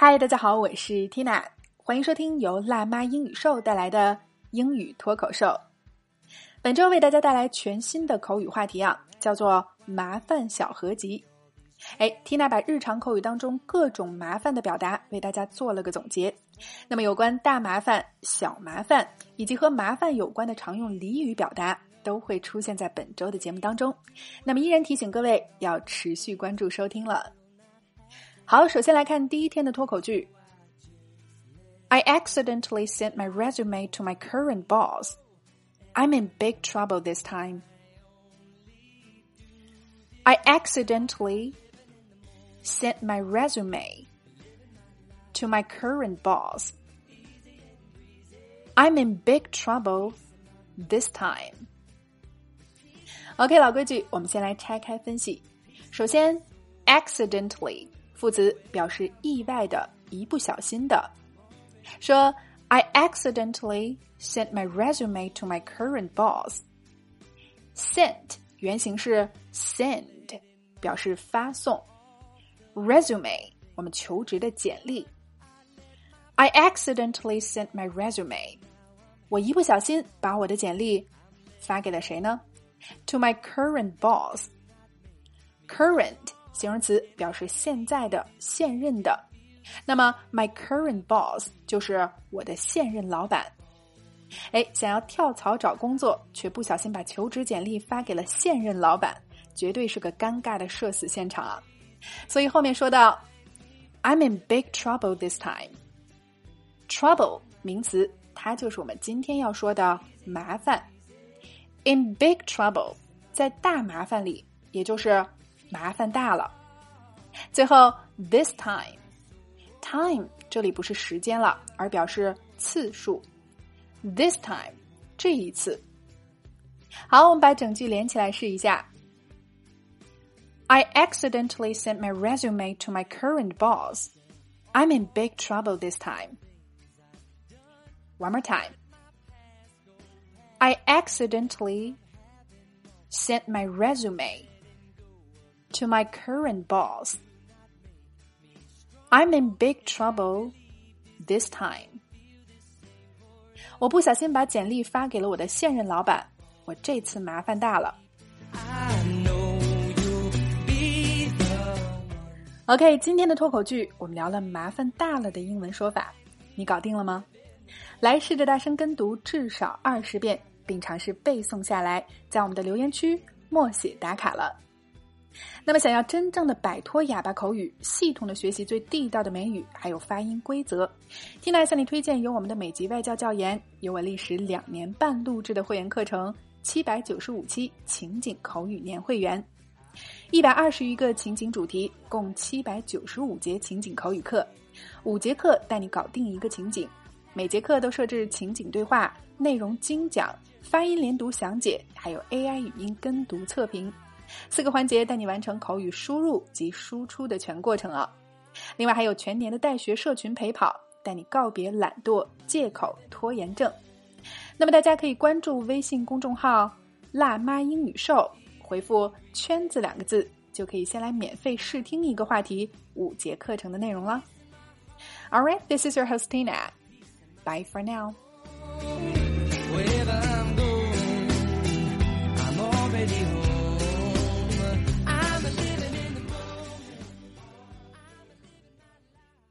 嗨，大家好，我是 Tina，欢迎收听由辣妈英语秀带来的英语脱口秀。本周为大家带来全新的口语话题啊，叫做“麻烦小合集”。哎，Tina 把日常口语当中各种麻烦的表达为大家做了个总结。那么，有关大麻烦、小麻烦以及和麻烦有关的常用俚语表达，都会出现在本周的节目当中。那么，依然提醒各位要持续关注收听了。好，首先来看第一天的脱口剧。I accidentally sent my resume to my current boss. I'm in big trouble this time. I accidentally sent my resume to my current boss. I'm in big trouble this time. OK，老规矩，我们先来拆开分析。首先，accidentally 副词表示意外的、一不小心的。说，I accidentally sent my resume to my current boss. Sent 原型是 send，表示发送。Resume 我们求职的简历。I accidentally sent my resume. 我一不小心把我的简历发给了谁呢？To my current boss. Current 形容词表示现在的、现任的。那么，my current boss 就是我的现任老板。哎，想要跳槽找工作，却不小心把求职简历发给了现任老板，绝对是个尴尬的社死现场啊！所以后面说到，I'm in big trouble this time。Trouble 名词，它就是我们今天要说的麻烦。In big trouble，在大麻烦里，也就是麻烦大了。最后，this time，time 这里不是时间了，而表示次数。This time，这一次。好，我们把整句连起来试一下。I accidentally sent my resume to my current boss. I'm in big trouble this time. One more time. I accidentally sent my resume to my current boss. I'm in big trouble this time. 我不小心把简历发给了我的现任老板，我这次麻烦大了。OK，今天的脱口剧我们聊了麻烦大了的英文说法，你搞定了吗？来试着大声跟读至少二十遍，并尝试背诵下来，在我们的留言区默写打卡了。那么，想要真正的摆脱哑巴口语，系统的学习最地道的美语，还有发音规则，Tina 向你推荐由我们的美籍外教教研，由我历时两年半录制的会员课程七百九十五期情景口语年会员。一百二十余个情景主题，共七百九十五节情景口语课，五节课带你搞定一个情景，每节课都设置情景对话、内容精讲、发音连读详解，还有 AI 语音跟读测评，四个环节带你完成口语输入及输出的全过程啊！另外还有全年的带学社群陪跑，带你告别懒惰、借口、拖延症。那么大家可以关注微信公众号“辣妈英语秀”。回复“圈子”两个字，就可以先来免费试听一个话题五节课程的内容了。All right, this is your hostina. Bye for now.